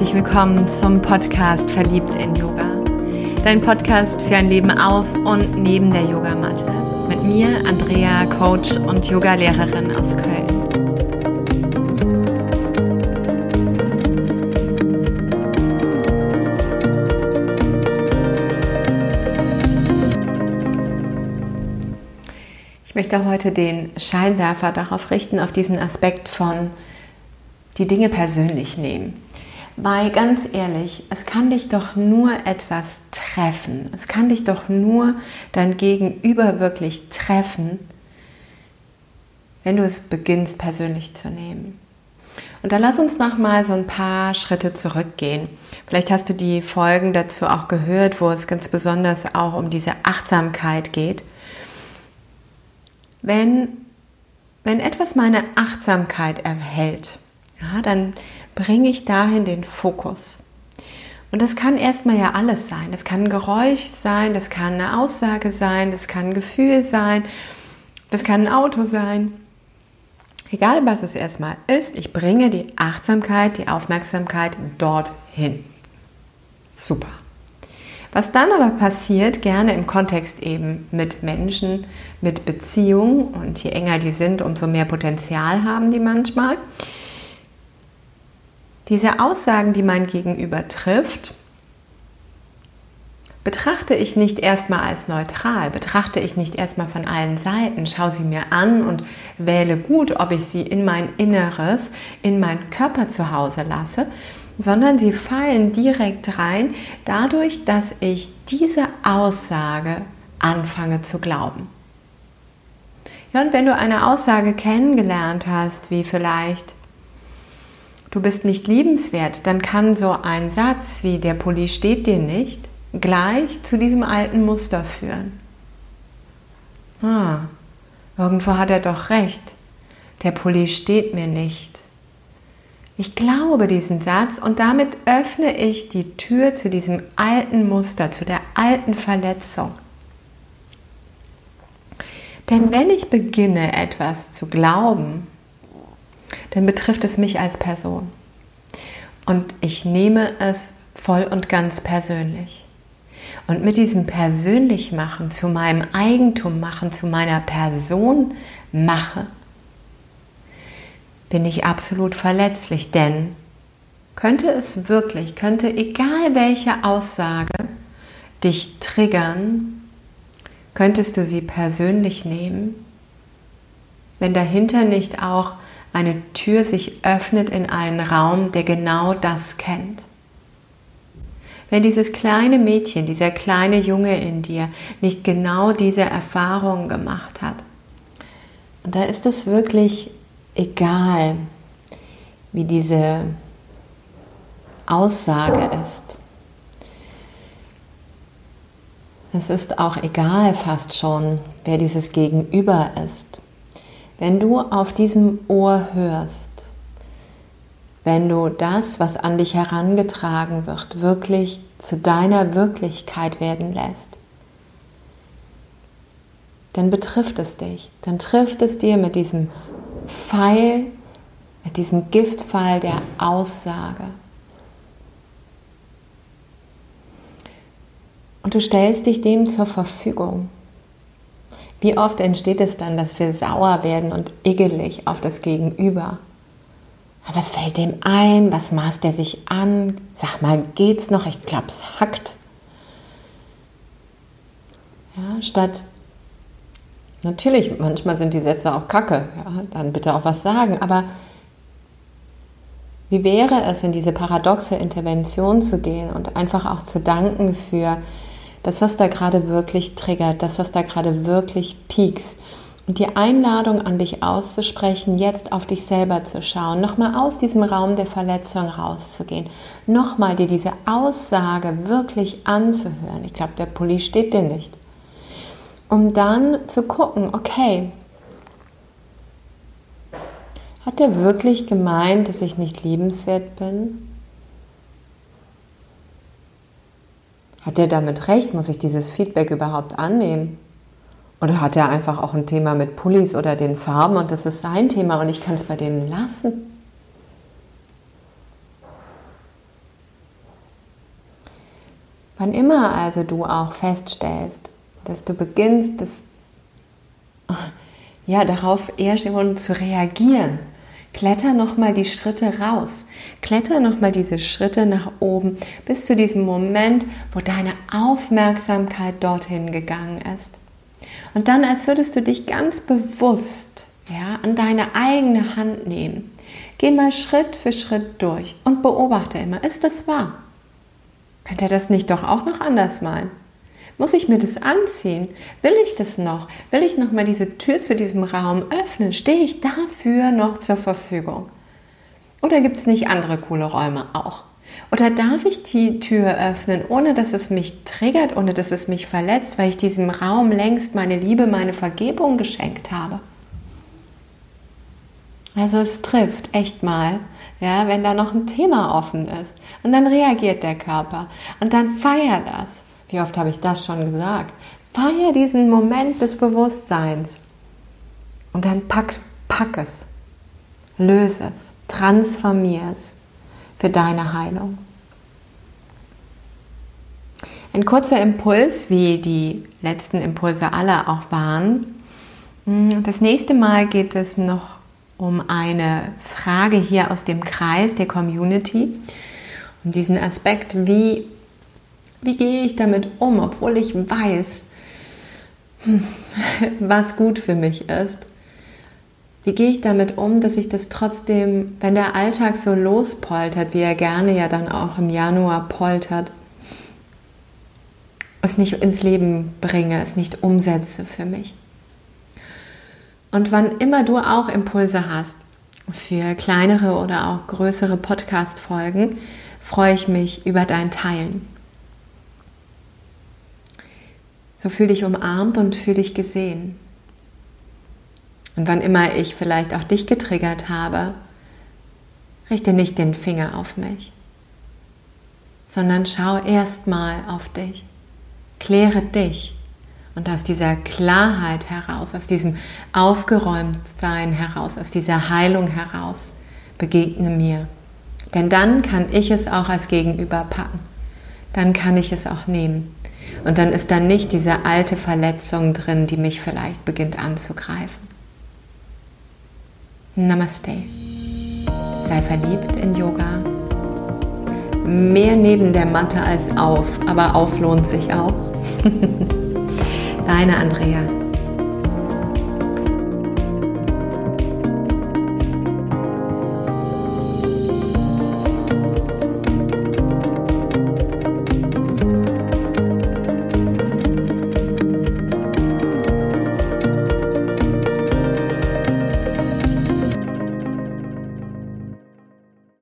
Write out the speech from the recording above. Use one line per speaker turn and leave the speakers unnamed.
herzlich willkommen zum Podcast Verliebt in Yoga. Dein Podcast für ein Leben auf und neben der Yogamatte. Mit mir, Andrea, Coach und Yogalehrerin aus Köln. Ich möchte heute den Scheinwerfer darauf richten, auf diesen Aspekt von die Dinge persönlich nehmen. Weil ganz ehrlich, es kann dich doch nur etwas treffen. Es kann dich doch nur dein Gegenüber wirklich treffen, wenn du es beginnst persönlich zu nehmen. Und dann lass uns noch mal so ein paar Schritte zurückgehen. Vielleicht hast du die Folgen dazu auch gehört, wo es ganz besonders auch um diese Achtsamkeit geht. Wenn, wenn etwas meine Achtsamkeit erhält, ja, dann bringe ich dahin den Fokus. Und das kann erstmal ja alles sein. Das kann ein Geräusch sein, das kann eine Aussage sein, das kann ein Gefühl sein, das kann ein Auto sein. Egal was es erstmal ist, ich bringe die Achtsamkeit, die Aufmerksamkeit dorthin. Super. Was dann aber passiert, gerne im Kontext eben mit Menschen, mit Beziehungen, und je enger die sind, umso mehr Potenzial haben die manchmal, diese Aussagen, die mein Gegenüber trifft, betrachte ich nicht erstmal als neutral, betrachte ich nicht erstmal von allen Seiten, schaue sie mir an und wähle gut, ob ich sie in mein Inneres, in meinen Körper zu Hause lasse, sondern sie fallen direkt rein dadurch, dass ich diese Aussage anfange zu glauben. Ja, und wenn du eine Aussage kennengelernt hast, wie vielleicht, du bist nicht liebenswert, dann kann so ein Satz wie der Pulli steht dir nicht gleich zu diesem alten Muster führen. Ah, irgendwo hat er doch recht. Der Pulli steht mir nicht. Ich glaube diesen Satz und damit öffne ich die Tür zu diesem alten Muster, zu der alten Verletzung. Denn wenn ich beginne etwas zu glauben, dann betrifft es mich als Person. Und ich nehme es voll und ganz persönlich. Und mit diesem persönlich machen, zu meinem Eigentum machen, zu meiner Person mache, bin ich absolut verletzlich. Denn könnte es wirklich, könnte egal welche Aussage dich triggern, könntest du sie persönlich nehmen, wenn dahinter nicht auch eine Tür sich öffnet in einen Raum, der genau das kennt. Wenn dieses kleine Mädchen, dieser kleine Junge in dir nicht genau diese Erfahrungen gemacht hat, und da ist es wirklich egal, wie diese Aussage ist. Es ist auch egal fast schon, wer dieses Gegenüber ist. Wenn du auf diesem Ohr hörst, wenn du das, was an dich herangetragen wird, wirklich zu deiner Wirklichkeit werden lässt, dann betrifft es dich. Dann trifft es dir mit diesem Pfeil, mit diesem Giftpfeil der Aussage. Und du stellst dich dem zur Verfügung. Wie oft entsteht es dann, dass wir sauer werden und igelig auf das Gegenüber? Was fällt dem ein? Was maßt er sich an? Sag mal, geht's noch? Ich glaube, es hackt. Ja, statt natürlich, manchmal sind die Sätze auch kacke, ja, dann bitte auch was sagen, aber wie wäre es, in diese paradoxe Intervention zu gehen und einfach auch zu danken für das, was da gerade wirklich triggert, das, was da gerade wirklich piekst. Und die Einladung an dich auszusprechen, jetzt auf dich selber zu schauen, nochmal aus diesem Raum der Verletzung rauszugehen, nochmal dir diese Aussage wirklich anzuhören. Ich glaube, der Pulli steht dir nicht. Um dann zu gucken, okay, hat er wirklich gemeint, dass ich nicht liebenswert bin? Hat der damit recht? Muss ich dieses Feedback überhaupt annehmen? Oder hat er einfach auch ein Thema mit Pullis oder den Farben und das ist sein Thema und ich kann es bei dem lassen? Wann immer also du auch feststellst, dass du beginnst, das, ja, darauf eher schon zu reagieren, kletter nochmal die Schritte raus. Kletter nochmal diese Schritte nach oben bis zu diesem Moment, wo deine Aufmerksamkeit dorthin gegangen ist. Und dann, als würdest du dich ganz bewusst ja, an deine eigene Hand nehmen. Geh mal Schritt für Schritt durch und beobachte immer, ist das wahr? Könnte das nicht doch auch noch anders malen? Muss ich mir das anziehen? Will ich das noch? Will ich noch mal diese Tür zu diesem Raum öffnen? Stehe ich dafür noch zur Verfügung? Oder gibt es nicht andere coole Räume auch? Oder darf ich die Tür öffnen, ohne dass es mich triggert, ohne dass es mich verletzt, weil ich diesem Raum längst meine Liebe, meine Vergebung geschenkt habe? Also es trifft echt mal, ja, wenn da noch ein Thema offen ist. Und dann reagiert der Körper. Und dann feier das. Wie oft habe ich das schon gesagt? Feier diesen Moment des Bewusstseins. Und dann pack, pack es. Löse es. Transformier es für deine Heilung. Ein kurzer Impuls, wie die letzten Impulse alle auch waren. Das nächste Mal geht es noch um eine Frage hier aus dem Kreis der Community, um diesen Aspekt, wie, wie gehe ich damit um, obwohl ich weiß, hm, was gut für mich ist. Wie gehe ich damit um, dass ich das trotzdem, wenn der Alltag so lospoltert, wie er gerne ja dann auch im Januar poltert, es nicht ins Leben bringe, es nicht umsetze für mich. Und wann immer du auch Impulse hast für kleinere oder auch größere Podcast-Folgen, freue ich mich über dein Teilen. So fühl dich umarmt und fühl dich gesehen. Und wann immer ich vielleicht auch dich getriggert habe, richte nicht den Finger auf mich, sondern schau erstmal auf dich. Kläre dich und aus dieser Klarheit heraus, aus diesem Aufgeräumtsein heraus, aus dieser Heilung heraus, begegne mir. Denn dann kann ich es auch als Gegenüber packen. Dann kann ich es auch nehmen. Und dann ist da nicht diese alte Verletzung drin, die mich vielleicht beginnt anzugreifen. Namaste. Sei verliebt in Yoga. Mehr neben der Matte als auf, aber auf lohnt sich auch. Deine Andrea.